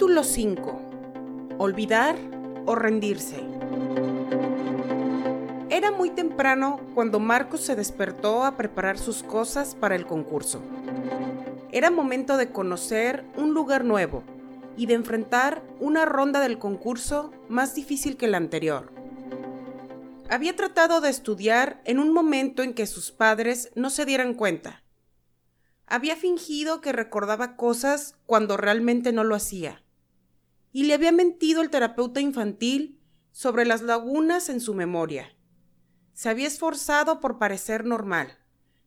Capítulo 5. Olvidar o rendirse. Era muy temprano cuando Marcos se despertó a preparar sus cosas para el concurso. Era momento de conocer un lugar nuevo y de enfrentar una ronda del concurso más difícil que la anterior. Había tratado de estudiar en un momento en que sus padres no se dieran cuenta había fingido que recordaba cosas cuando realmente no lo hacía. Y le había mentido el terapeuta infantil sobre las lagunas en su memoria. Se había esforzado por parecer normal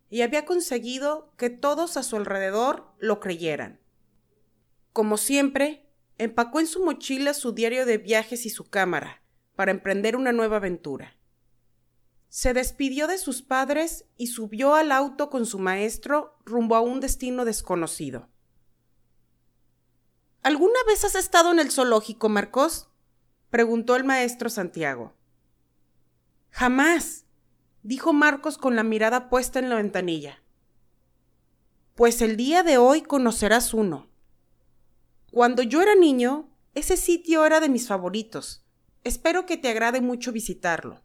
y había conseguido que todos a su alrededor lo creyeran. Como siempre, empacó en su mochila su diario de viajes y su cámara para emprender una nueva aventura. Se despidió de sus padres y subió al auto con su maestro rumbo a un destino desconocido. ¿Alguna vez has estado en el zoológico, Marcos? preguntó el maestro Santiago. Jamás, dijo Marcos con la mirada puesta en la ventanilla. Pues el día de hoy conocerás uno. Cuando yo era niño, ese sitio era de mis favoritos. Espero que te agrade mucho visitarlo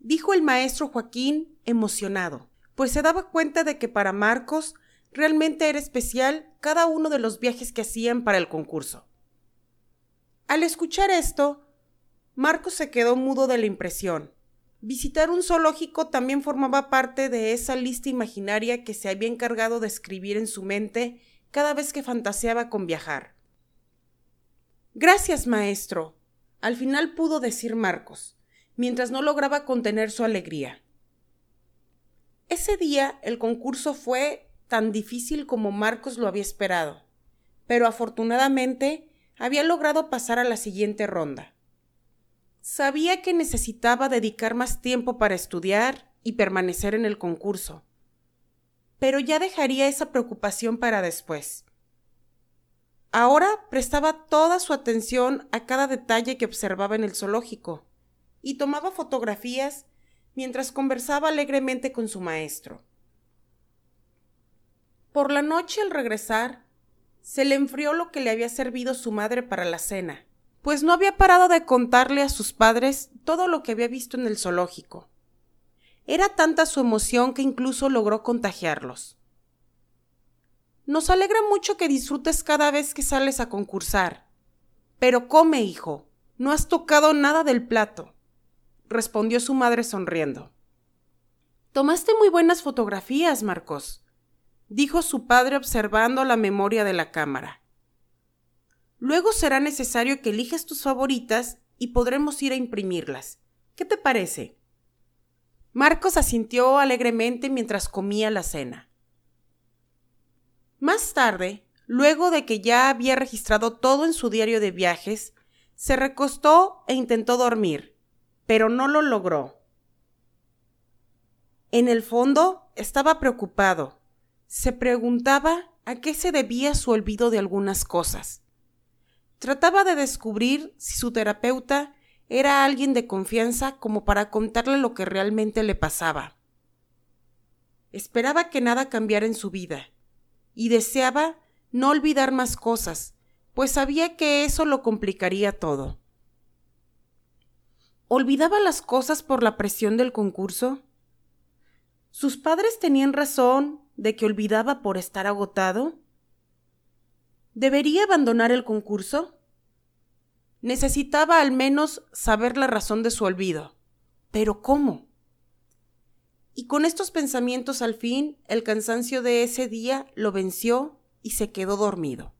dijo el maestro Joaquín emocionado, pues se daba cuenta de que para Marcos realmente era especial cada uno de los viajes que hacían para el concurso. Al escuchar esto, Marcos se quedó mudo de la impresión. Visitar un zoológico también formaba parte de esa lista imaginaria que se había encargado de escribir en su mente cada vez que fantaseaba con viajar. Gracias, maestro. Al final pudo decir Marcos mientras no lograba contener su alegría. Ese día el concurso fue tan difícil como Marcos lo había esperado, pero afortunadamente había logrado pasar a la siguiente ronda. Sabía que necesitaba dedicar más tiempo para estudiar y permanecer en el concurso, pero ya dejaría esa preocupación para después. Ahora prestaba toda su atención a cada detalle que observaba en el zoológico y tomaba fotografías mientras conversaba alegremente con su maestro. Por la noche al regresar, se le enfrió lo que le había servido su madre para la cena, pues no había parado de contarle a sus padres todo lo que había visto en el zoológico. Era tanta su emoción que incluso logró contagiarlos. Nos alegra mucho que disfrutes cada vez que sales a concursar. Pero come, hijo, no has tocado nada del plato respondió su madre sonriendo. Tomaste muy buenas fotografías, Marcos, dijo su padre observando la memoria de la cámara. Luego será necesario que elijas tus favoritas y podremos ir a imprimirlas. ¿Qué te parece? Marcos asintió alegremente mientras comía la cena. Más tarde, luego de que ya había registrado todo en su diario de viajes, se recostó e intentó dormir, pero no lo logró. En el fondo estaba preocupado. Se preguntaba a qué se debía su olvido de algunas cosas. Trataba de descubrir si su terapeuta era alguien de confianza como para contarle lo que realmente le pasaba. Esperaba que nada cambiara en su vida y deseaba no olvidar más cosas, pues sabía que eso lo complicaría todo. ¿Olvidaba las cosas por la presión del concurso? ¿Sus padres tenían razón de que olvidaba por estar agotado? ¿Debería abandonar el concurso? Necesitaba al menos saber la razón de su olvido. Pero ¿cómo? Y con estos pensamientos al fin el cansancio de ese día lo venció y se quedó dormido.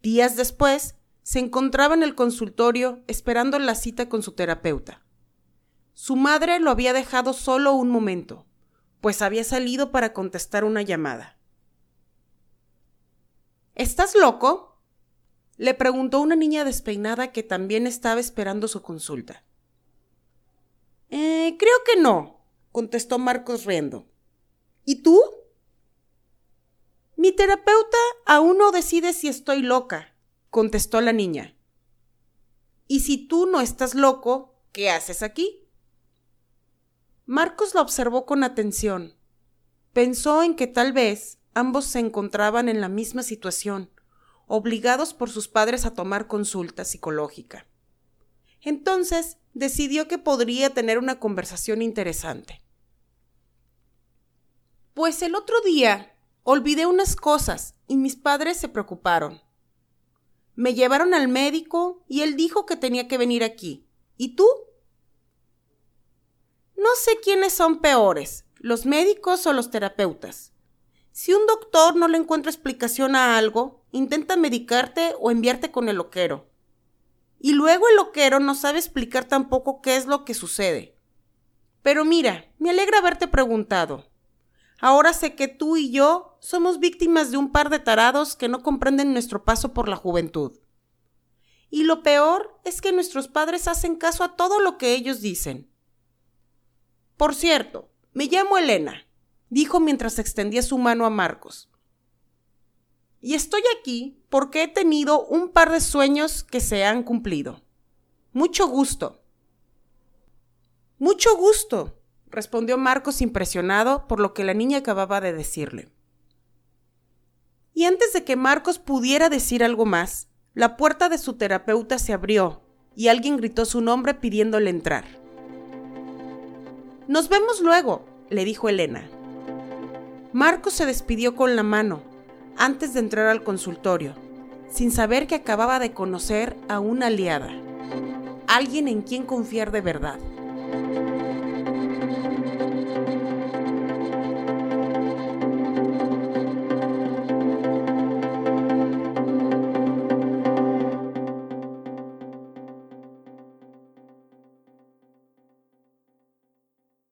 Días después, se encontraba en el consultorio esperando la cita con su terapeuta. Su madre lo había dejado solo un momento, pues había salido para contestar una llamada. ¿Estás loco? le preguntó una niña despeinada que también estaba esperando su consulta. Eh, creo que no, contestó Marcos riendo. ¿Y tú? Mi terapeuta aún no decide si estoy loca, contestó la niña. ¿Y si tú no estás loco, qué haces aquí? Marcos la observó con atención. Pensó en que tal vez ambos se encontraban en la misma situación, obligados por sus padres a tomar consulta psicológica. Entonces decidió que podría tener una conversación interesante. Pues el otro día olvidé unas cosas y mis padres se preocuparon. Me llevaron al médico y él dijo que tenía que venir aquí. ¿Y tú? Sé quiénes son peores, los médicos o los terapeutas. Si un doctor no le encuentra explicación a algo, intenta medicarte o enviarte con el loquero. Y luego el loquero no sabe explicar tampoco qué es lo que sucede. Pero mira, me alegra haberte preguntado. Ahora sé que tú y yo somos víctimas de un par de tarados que no comprenden nuestro paso por la juventud. Y lo peor es que nuestros padres hacen caso a todo lo que ellos dicen. Por cierto, me llamo Elena, dijo mientras extendía su mano a Marcos. Y estoy aquí porque he tenido un par de sueños que se han cumplido. Mucho gusto. Mucho gusto, respondió Marcos impresionado por lo que la niña acababa de decirle. Y antes de que Marcos pudiera decir algo más, la puerta de su terapeuta se abrió y alguien gritó su nombre pidiéndole entrar. Nos vemos luego, le dijo Elena. Marcos se despidió con la mano antes de entrar al consultorio, sin saber que acababa de conocer a una aliada, alguien en quien confiar de verdad.